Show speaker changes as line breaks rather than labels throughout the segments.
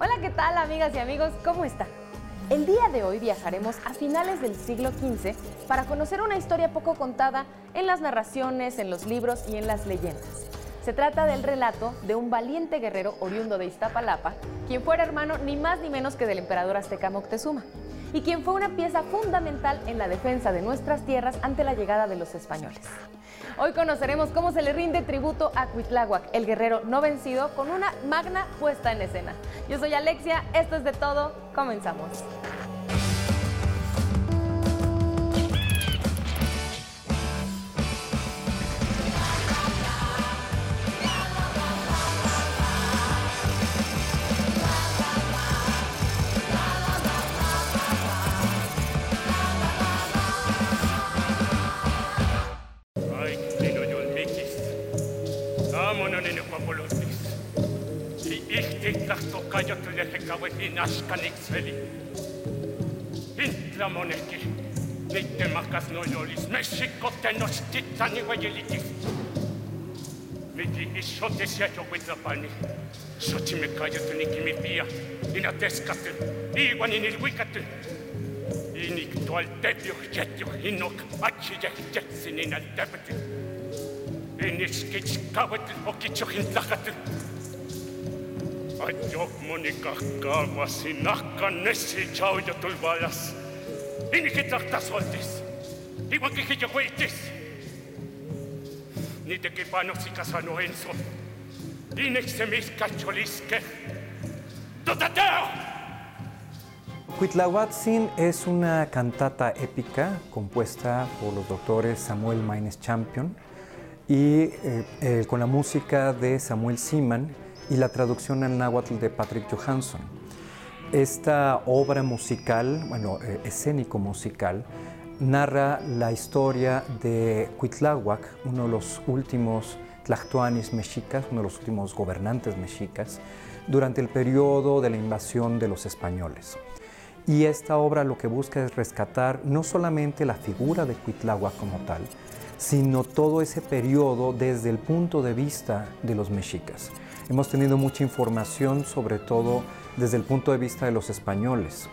Hola, ¿qué tal amigas y amigos? ¿Cómo están? El día de hoy viajaremos a finales del siglo XV para conocer una historia poco contada en las narraciones, en los libros y en las leyendas. Se trata del relato de un valiente guerrero oriundo de Iztapalapa, quien fuera hermano ni más ni menos que del emperador azteca Moctezuma, y quien fue una pieza fundamental en la defensa de nuestras tierras ante la llegada de los españoles. Hoy conoceremos cómo se le rinde tributo a Cuitláhuac, el guerrero no vencido, con una magna puesta en escena. Yo soy Alexia, esto es de todo, comenzamos.
inaškanik veli. Intramoneki, mitte makas nojolis, mešikote no štitani vajelitis. Vidi išote sjećo koji zapani, što će me kajatu niki mi pija, i na teskatu, i vani nilguikatu. I nik tual tebjuh, jetjuh, inok, ači jeh, jetsin inal tebati. I niškić kavatil, okićuh in zahatu. Iwan kikit jo kuitis. Niiteki panoksika sano enso. Inekse miskacholiske. Tota teo!
Cuitlahuatzin es una cantata épica compuesta por los doctores Samuel Maines Champion y eh, eh, con la música de Samuel Seaman y la traducción en náhuatl de Patrick Johansson. Esta obra musical, bueno, eh, escénico musical, narra la historia de Cuitláhuac, uno de los últimos tlactuanis mexicas, uno de los últimos gobernantes mexicas, durante el periodo de la invasión de los españoles. Y esta obra lo que busca es rescatar no solamente la figura de Cuitláhuac como tal, sino todo ese periodo desde el punto de vista de los mexicas. Hemos tenido mucha información, sobre todo desde el punto de vista de los españoles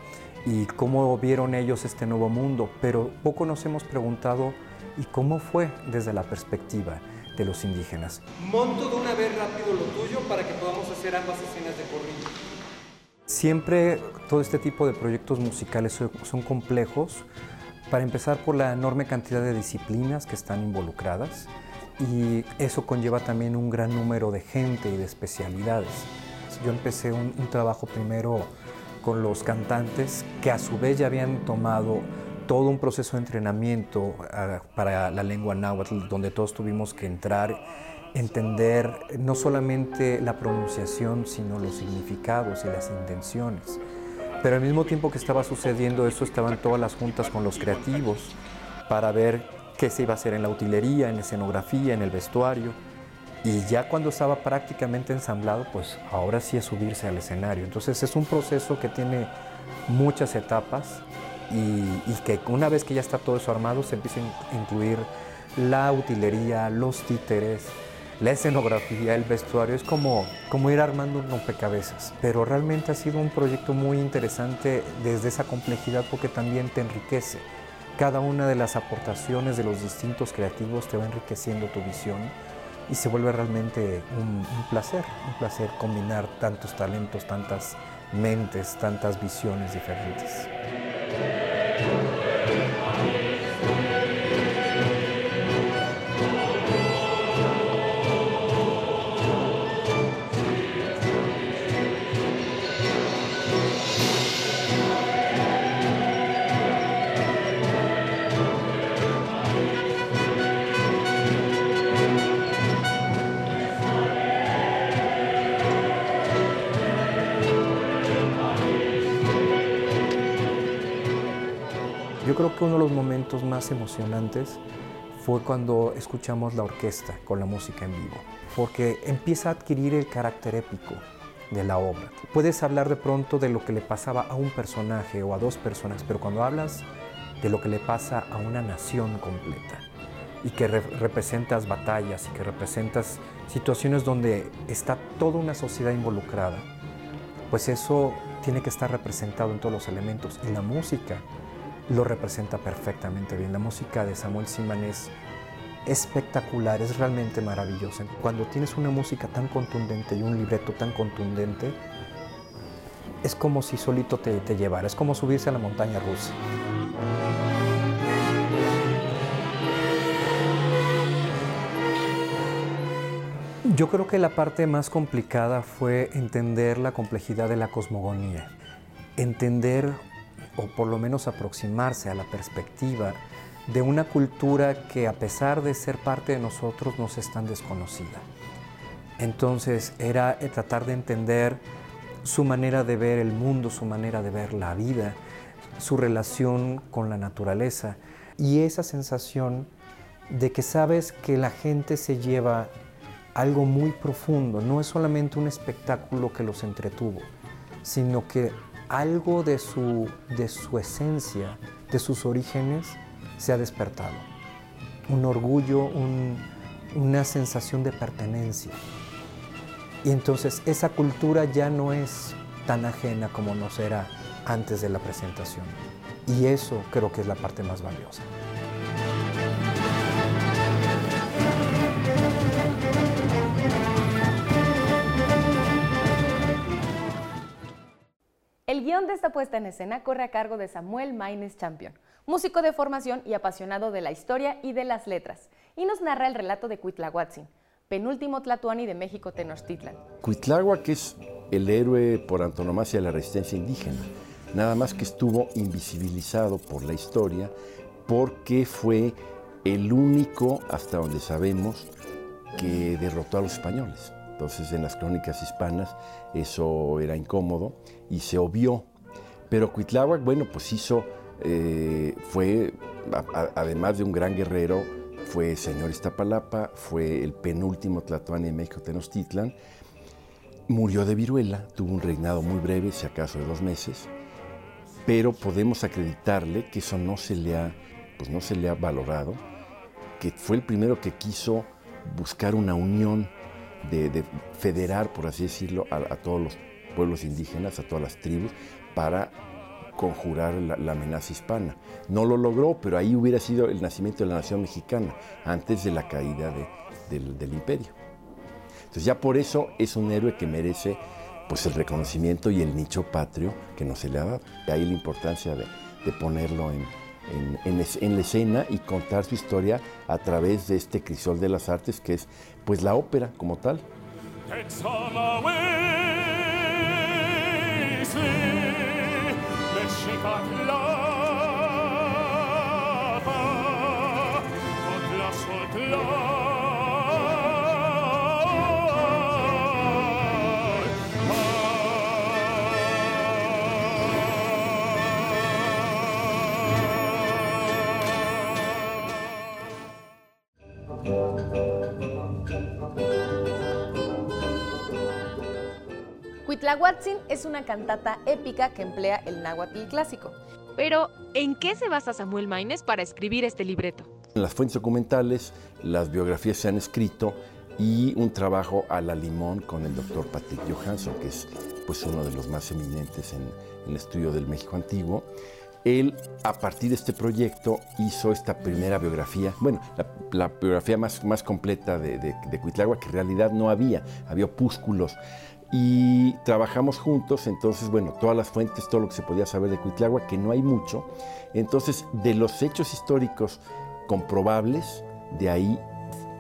y cómo vieron ellos este nuevo mundo, pero poco nos hemos preguntado y cómo fue desde la perspectiva de los indígenas.
Monto de una vez rápido lo tuyo para que podamos hacer ambas escenas de corrido.
Siempre todo este tipo de proyectos musicales son- son complejos, para empezar por la enorme cantidad de disciplinas que están involucradas y eso conlleva también un gran número de gente y de especialidades. Yo empecé un, trabajo primero con los cantantes que a su vez ya habían tomado todo un proceso de entrenamiento ah, para la lengua náhuatl, donde todos tuvimos que entrar, entender no solamente la pronunciación, sino los significados y las intenciones. Pero al mismo tiempo que estaba sucediendo eso, estaban todas las juntas con los creativos para ver qué se iba a hacer en la utilería, en la escenografía, en el vestuario. Y ya cuando estaba prácticamente ensamblado, pues ahora sí es subirse al escenario. Entonces es un proceso que tiene muchas etapas y, y que una vez que ya está todo eso armado, se empieza a incluir la utilería, los títeres, la escenografía, el vestuario. Es como, como ir armando un rompecabezas. Pero realmente ha sido un proyecto muy interesante desde esa complejidad porque también te enriquece. Cada una de las aportaciones de los distintos creativos te va enriqueciendo tu visión y se vuelve realmente un, un placer, un placer combinar tantos talentos, tantas mentes, tantas visiones diferentes. Creo que uno de los momentos más emocionantes fue cuando escuchamos la orquesta con la música en vivo, porque empieza a adquirir el carácter épico de la obra. Puedes hablar de pronto de lo que le pasaba a un personaje o a dos personas, pero cuando hablas de lo que le pasa a una nación completa y que re- representas batallas y que representas situaciones donde está toda una sociedad involucrada, pues eso tiene que estar representado en todos los elementos y la música lo representa perfectamente bien. La música de Samuel Siman es espectacular, es realmente maravillosa. Cuando tienes una música tan contundente y un libreto tan contundente, es como si solito te, te llevara, es como subirse a la montaña rusa. Yo creo que la parte más complicada fue entender la complejidad de la cosmogonía, entender o por lo menos aproximarse a la perspectiva de una cultura que a pesar de ser parte de nosotros nos es tan desconocida. Entonces era eh, tratar de entender su manera de ver el mundo, su manera de ver la vida, su relación con la naturaleza y esa sensación de que sabes que la gente se lleva algo muy profundo, no es solamente un espectáculo que los entretuvo, sino que algo de su, de su esencia, de sus orígenes, se ha despertado. Un orgullo, una sensación de pertenencia. Y entonces esa cultura ya no es tan ajena como nos era antes de la presentación. Y eso creo que es la parte más valiosa.
Esta puesta en escena corre a cargo de Samuel Maines Champion, músico de formación y apasionado de la historia y de las letras, y nos narra el relato de Cuitlahuatzin, penúltimo Tlatuani de México Tenochtitlan.
Cuitláhuac es el héroe por antonomasia de la resistencia indígena, nada más que estuvo invisibilizado por la historia porque fue el único, hasta donde sabemos, que derrotó a los españoles. Entonces en las crónicas hispanas eso era incómodo y se obvió. Pero Cuitláhuac, bueno, pues hizo, eh, fue, además de un gran guerrero, fue señor Iztapalapa, fue el penúltimo Tlatoani de México Tenochtitlan, murió de viruela, tuvo un reinado muy breve, si acaso de dos meses, pero podemos acreditarle que eso no se le ha, pues no se le ha valorado, que fue el primero que quiso buscar una unión de, federar, por así decirlo, a, todos los pueblos indígenas, a todas las tribus, para conjurar la, amenaza hispana. No lo logró, pero ahí hubiera sido el nacimiento de la nación mexicana, antes de la caída del, imperio. Entonces ya por eso es un héroe que merece pues, el reconocimiento y el nicho patrio que no se le ha dado. De ahí la importancia de, ponerlo en, en, la escena y contar su historia a través de este crisol de las artes que es pues la ópera como tal.
Huitzin es una cantata épica que emplea el náhuatl clásico. Pero, ¿en qué se basa Samuel Maines para escribir este libreto?
En las fuentes documentales, las biografías se han escrito y un trabajo a la limón con el doctor Patrick Johansson, que es pues, uno de los más eminentes en, el estudio del México antiguo. Él, a partir de este proyecto, hizo esta primera biografía, bueno, la, biografía más, más completa de, de, de que en realidad no había, había opúsculos y trabajamos juntos, entonces, bueno, todas las fuentes, todo lo que se podía saber de Cuitlagua, que no hay mucho. Entonces, de los hechos históricos comprobables, de ahí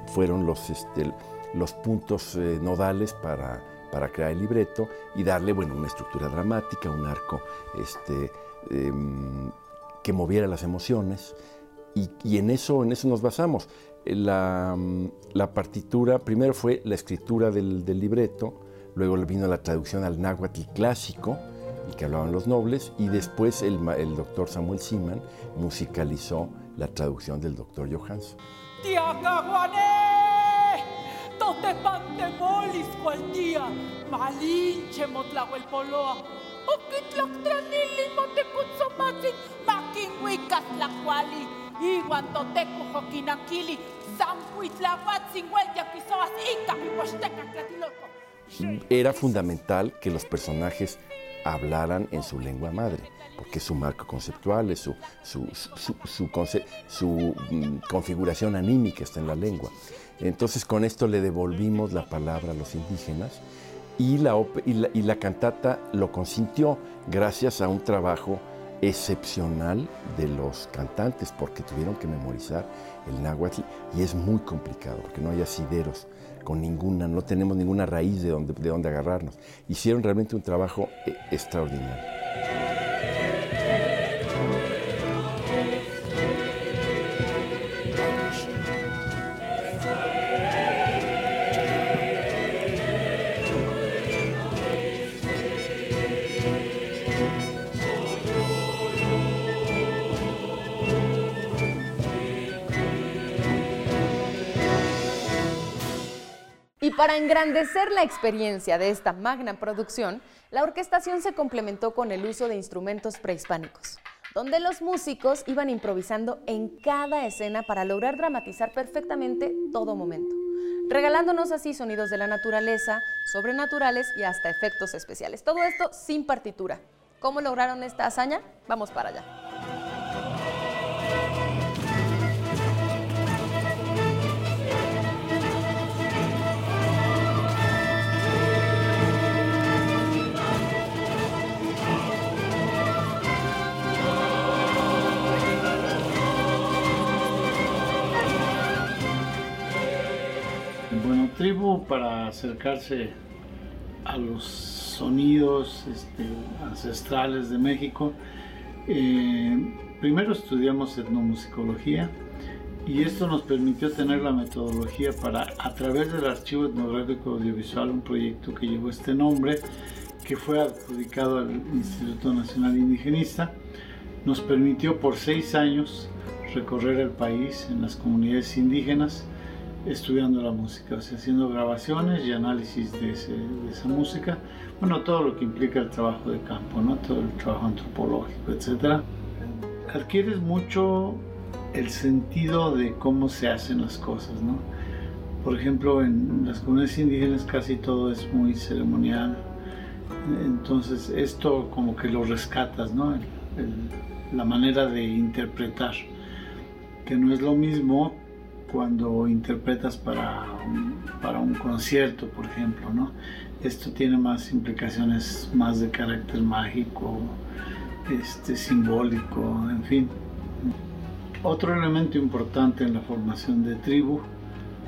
fueron los, este, los puntos eh, nodales para, para, crear el libreto y darle, bueno, una estructura dramática, un arco este, em, que moviera las emociones. Y, en, eso, en eso nos basamos. La, la, partitura, primero fue la escritura del, del libreto, luego vino la traducción al náhuatl clásico, el que hablaban los nobles, y después el, el doctor Samuel Siman musicalizó la traducción del doctor Johansson. Era fundamental que los personajes hablaran en su lengua madre, porque es su marco conceptual, es su, su, su, mm, configuración anímica está en la lengua. Entonces con esto le devolvimos la palabra a los indígenas y la, y la, cantata lo consintió gracias a un trabajo excepcional de los cantantes porque tuvieron que memorizar el náhuatl y es muy complicado porque no hay asideros con ninguna, no tenemos ninguna raíz de donde, de donde agarrarnos. Hicieron realmente un trabajo eh, extraordinario.
Para engrandecer la experiencia de esta magna producción, la orquestación se complementó con el uso de instrumentos prehispánicos, donde los músicos iban improvisando en cada escena para lograr dramatizar perfectamente todo momento, regalándonos así sonidos de la naturaleza, sobrenaturales y hasta efectos especiales. Todo esto sin partitura. ¿Cómo lograron esta hazaña? Vamos para allá.
Para acercarse a los sonidos este, ancestrales de México, eh, primero estudiamos etnomusicología y esto nos permitió tener la metodología para, a través del Archivo Etnográfico Audiovisual, un proyecto que llevó este nombre, que fue adjudicado al Instituto Nacional Indigenista, nos permitió por seis años recorrer el país en las comunidades indígenas, estudiando la música, o sea, haciendo grabaciones y análisis de, esa música, bueno, todo lo que implica el trabajo de campo, ¿no? todo el trabajo antropológico, etc. Adquieres mucho el sentido de cómo se hacen las cosas, ¿no? Por ejemplo, en las comunidades indígenas casi todo es muy ceremonial, entonces esto como que lo rescatas, ¿no? la manera de interpretar, que no es lo mismo cuando interpretas para un, para un concierto, por ejemplo, ¿no? Esto tiene más implicaciones más de carácter mágico, este, simbólico, en fin. Otro elemento importante en la formación de tribu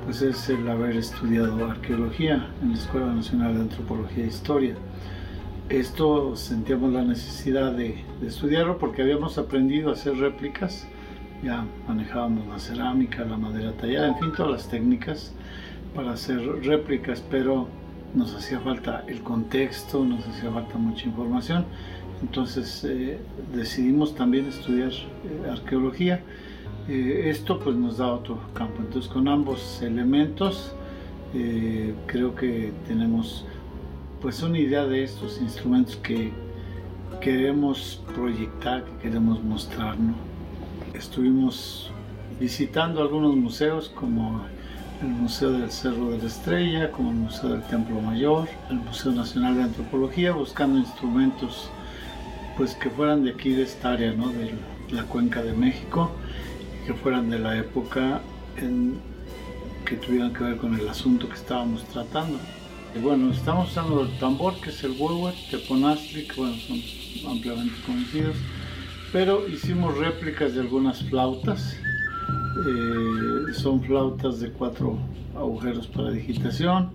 pues es el haber estudiado arqueología en la Escuela Nacional de Antropología e Historia. Esto sentíamos la necesidad de, de estudiarlo porque habíamos aprendido a hacer réplicas ya manejábamos la cerámica, la madera tallada, en fin, todas las técnicas para hacer réplicas, pero nos hacía falta el contexto, nos hacía falta mucha información. Entonces eh, decidimos también estudiar eh, arqueología. Eh, esto pues nos da otro campo. Entonces con ambos elementos creo que tenemos pues una idea de estos instrumentos que queremos proyectar, que queremos mostrar. ¿no? Estuvimos visitando algunos museos como el Museo del Cerro de la Estrella, como el Museo del Templo Mayor, el Museo Nacional de Antropología, buscando instrumentos pues que fueran de aquí de esta área, ¿no? de la cuenca de México, que fueran de la época en, que tuvieran que ver con el asunto que estábamos tratando. Y bueno, estamos usando el tambor, que es el huehue, teponazli, que bueno, son ampliamente conocidos, pero hicimos réplicas de algunas flautas. Eh, son flautas de cuatro agujeros para digitación,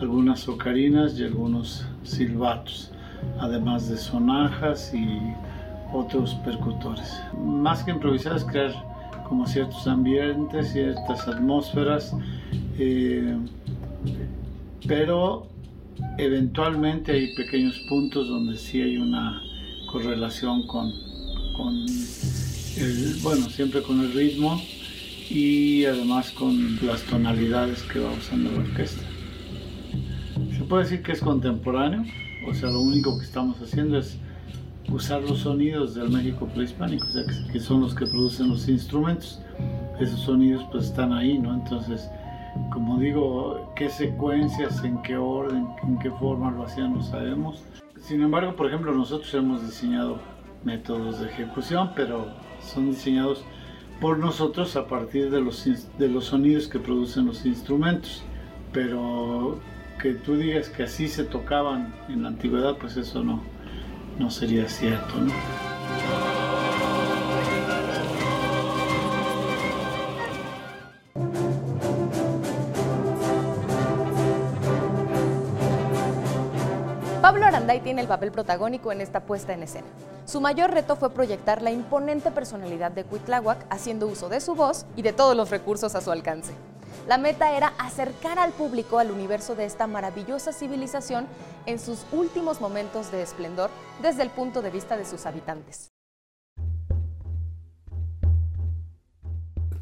algunas ocarinas y algunos silbatos, además de sonajas y otros percutores. Más que improvisar es crear como ciertos ambientes, ciertas atmósferas, eh, pero eventualmente hay pequeños puntos donde sí hay una correlación con con el, bueno, siempre con el ritmo y además con las tonalidades que va usando la orquesta. Se puede decir que es contemporáneo, o sea, lo único que estamos haciendo es usar los sonidos del México prehispánico, o sea, que, son los que producen los instrumentos. Esos sonidos pues están ahí, ¿no? Entonces, Como digo, qué secuencias, en qué orden, en qué forma lo hacían, no sabemos. Sin embargo, por ejemplo, nosotros hemos diseñado métodos de ejecución, pero son diseñados por nosotros a partir de los, de los sonidos que producen los instrumentos. Pero que tú digas que así se tocaban en la antigüedad, pues eso no, no sería cierto. ¿no?
Pablo Aranday tiene el papel protagónico en esta puesta en escena. Su mayor reto fue proyectar la imponente personalidad de Cuitláhuac haciendo uso de su voz y de todos los recursos a su alcance. La meta era acercar al público al universo de esta maravillosa civilización en sus últimos momentos de esplendor desde el punto de vista de sus habitantes.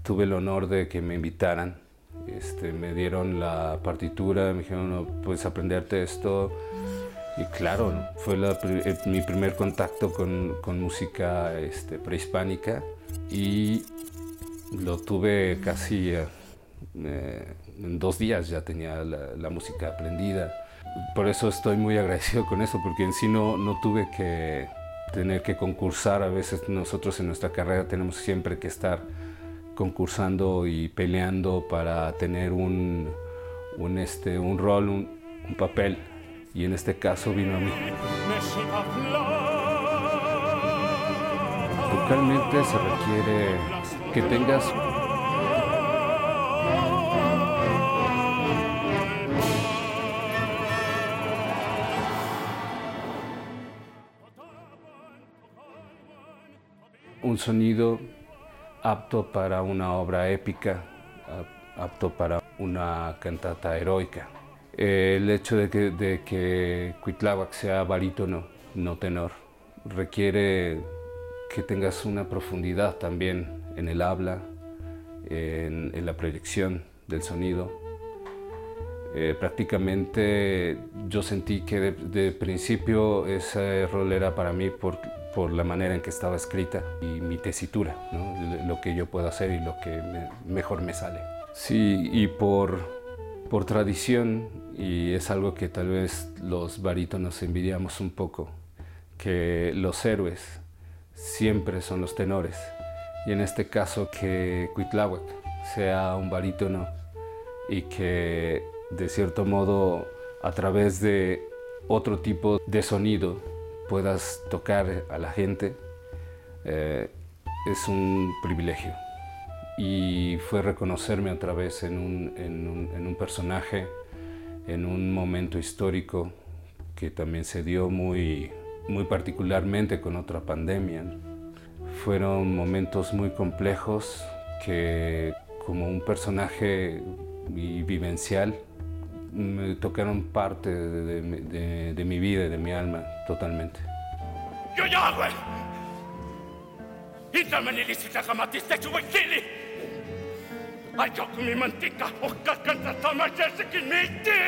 Tuve el honor de que me invitaran, este, me dieron la partitura, me dijeron, no, puedes aprenderte esto, y claro, fue eh, mi primer contacto con, con música este, prehispánica y lo tuve casi eh, eh, en dos días, ya tenía la, música aprendida. Por eso estoy muy agradecido con eso, porque en sí no, no tuve que tener que concursar. A veces nosotros en nuestra carrera tenemos siempre que estar concursando y peleando para tener un, un, este, un rol, un papel y en este caso vino a mí. Vocalmente se requiere que tengas un sonido apto para una obra épica, apto para una cantata heroica el hecho de que, de que sea barítono, no tenor, requiere que tengas una profundidad también en el habla, en, la proyección del sonido. Eh, prácticamente yo sentí que de, principio ese rol era para mí por, por, la manera en que estaba escrita y mi tesitura, lo que yo puedo hacer y lo que mejor me sale. Sí, y por, por tradición y es algo que tal vez los barítonos envidiamos un poco, que los héroes siempre son los tenores. Y en este caso que Cuitláhuac sea un barítono y que de cierto modo a través de otro tipo de sonido puedas tocar a la gente eh, es un privilegio y fue reconocerme otra vez en un, en un, en un personaje en un momento histórico que también se dio muy, muy particularmente con otra pandemia. Fueron momentos muy complejos que como un personaje vivencial me tocaron parte de, de, de, mi vida y de mi alma totalmente.
Yo ya, güey. Ajok mi mantika okkakanta tamasesikin mitti.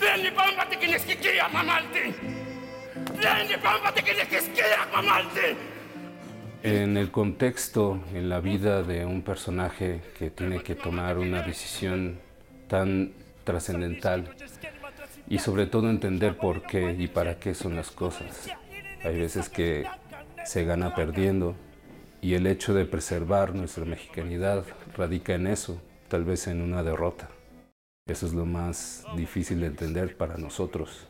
Lenni pampatikin eskikia mamaltin. Lenni pampatikin eskikia mamaltin.
En el contexto, en la vida de un personaje que tiene que tomar una decisión tan trascendental y sobre todo entender por qué y para qué son las cosas. Hay veces que se gana perdiendo y el hecho de preservar nuestra mexicanidad radica en eso, tal vez en una derrota. Eso es lo más difícil de entender para nosotros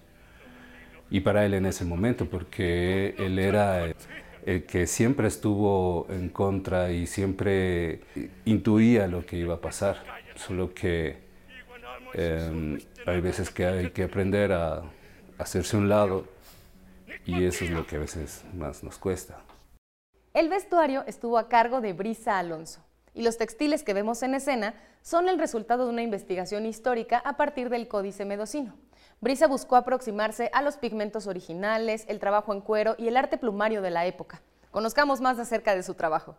y para él en ese momento, porque él era el que siempre estuvo en contra y siempre intuía lo que iba a pasar, solo que em, hay veces que hay que aprender a hacerse un lado y eso es lo que a veces más nos cuesta.
El vestuario estuvo a cargo de Brisa Alonso y los textiles que vemos en escena son el resultado de una investigación histórica a partir del Códice Medocino. Brisa buscó aproximarse a los pigmentos originales, el trabajo en cuero y el arte plumario de la época. Conozcamos más acerca de su trabajo.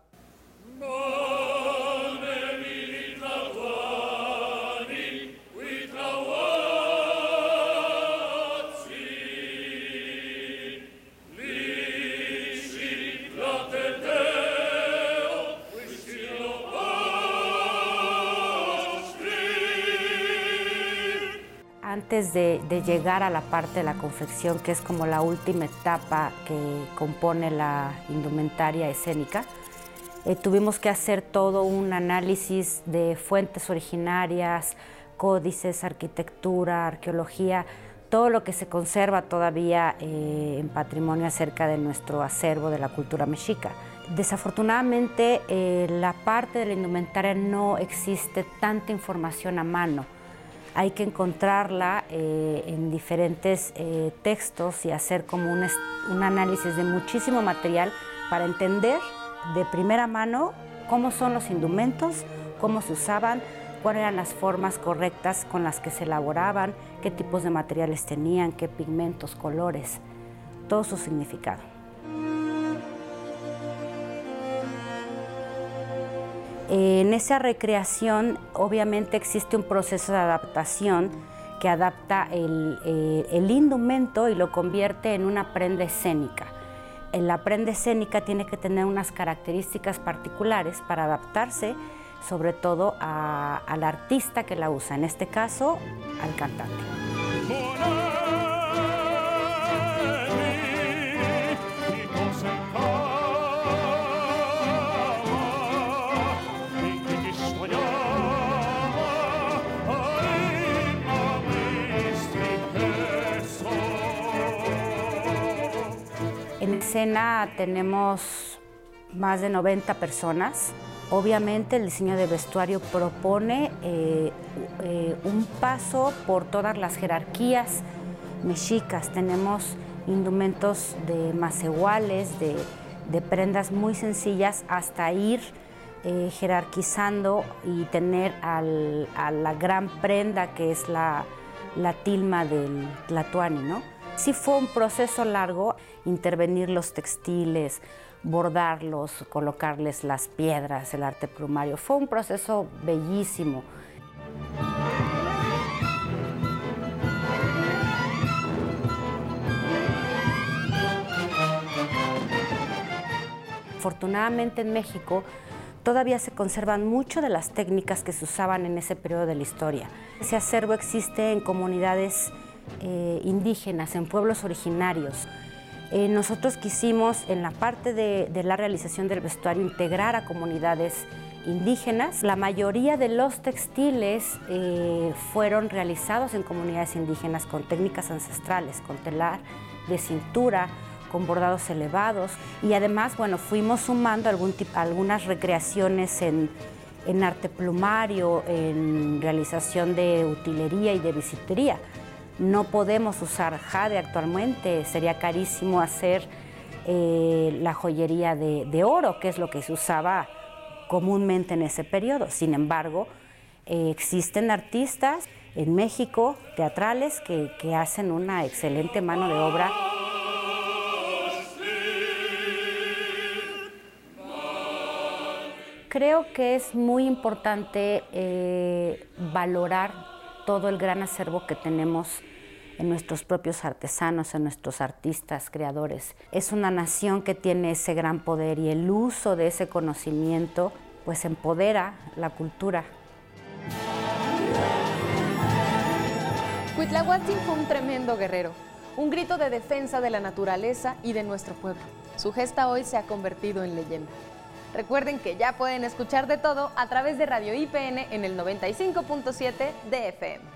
Antes de, llegar a la parte de la confección, que es como la última etapa que compone la indumentaria escénica, eh, tuvimos que hacer todo un análisis de fuentes originarias, códices, arquitectura, arqueología, todo lo que se conserva todavía eh, en patrimonio acerca de nuestro acervo de la cultura mexica. Desafortunadamente, eh, la parte de la indumentaria no existe tanta información a mano. Hay que encontrarla eh, en diferentes textos y hacer como un, un análisis de muchísimo material para entender de primera mano cómo son los indumentos, cómo se usaban, cuáles eran las formas correctas con las que se elaboraban, qué tipos de materiales tenían, qué pigmentos, colores, todo su significado. En esa recreación obviamente existe un proceso de adaptación que adapta el, eh, indumento y lo convierte en una prenda escénica. La prenda escénica tiene que tener unas características particulares para adaptarse sobre todo al artista que la usa, en este caso al cantante. Escena tenemos más de 90 personas Obviamente el diseño de vestuario propone eh, eh, un paso por todas las jerarquías mexicas. Tenemos indumentos de macehuales, de, prendas muy sencillas, hasta ir eh, jerarquizando y tener a la gran prenda que es la, tilma del tlatuani, ¿no? Sí fue un proceso largo intervenir los textiles, bordarlos, colocarles las piedras, el arte plumario. Fue un proceso bellísimo. Afortunadamente en México todavía se conservan mucho de las técnicas que se usaban en ese periodo de la historia. Ese acervo existe en comunidades eh, indígenas, en pueblos originarios. Eh, nosotros quisimos en la parte de, la realización del vestuario integrar a comunidades indígenas. La mayoría de los textiles eh, fueron realizados en comunidades indígenas con técnicas ancestrales, con telar de cintura, con bordados elevados y además, bueno, fuimos sumando algunas recreaciones en, en arte plumario, en realización de utilería y de bisutería. No podemos usar jade actualmente, sería carísimo hacer eh, la joyería de, oro, que es lo que se usaba comúnmente en ese periodo. Sin embargo, eh, existen artistas en México, teatrales, que, hacen una excelente mano de obra. Creo que es muy importante eh, valorar todo el gran acervo que tenemos en nuestros propios artesanos, en nuestros artistas, creadores. Es una nación que tiene ese gran poder y el uso de ese conocimiento pues empodera la cultura.
Cuitlahuatzin fue un tremendo guerrero, un grito de defensa de la naturaleza y de nuestro pueblo. Su gesta hoy se ha convertido en leyenda. Recuerden que ya pueden escuchar de todo a través de Radio IPN en el 95.7 de FM.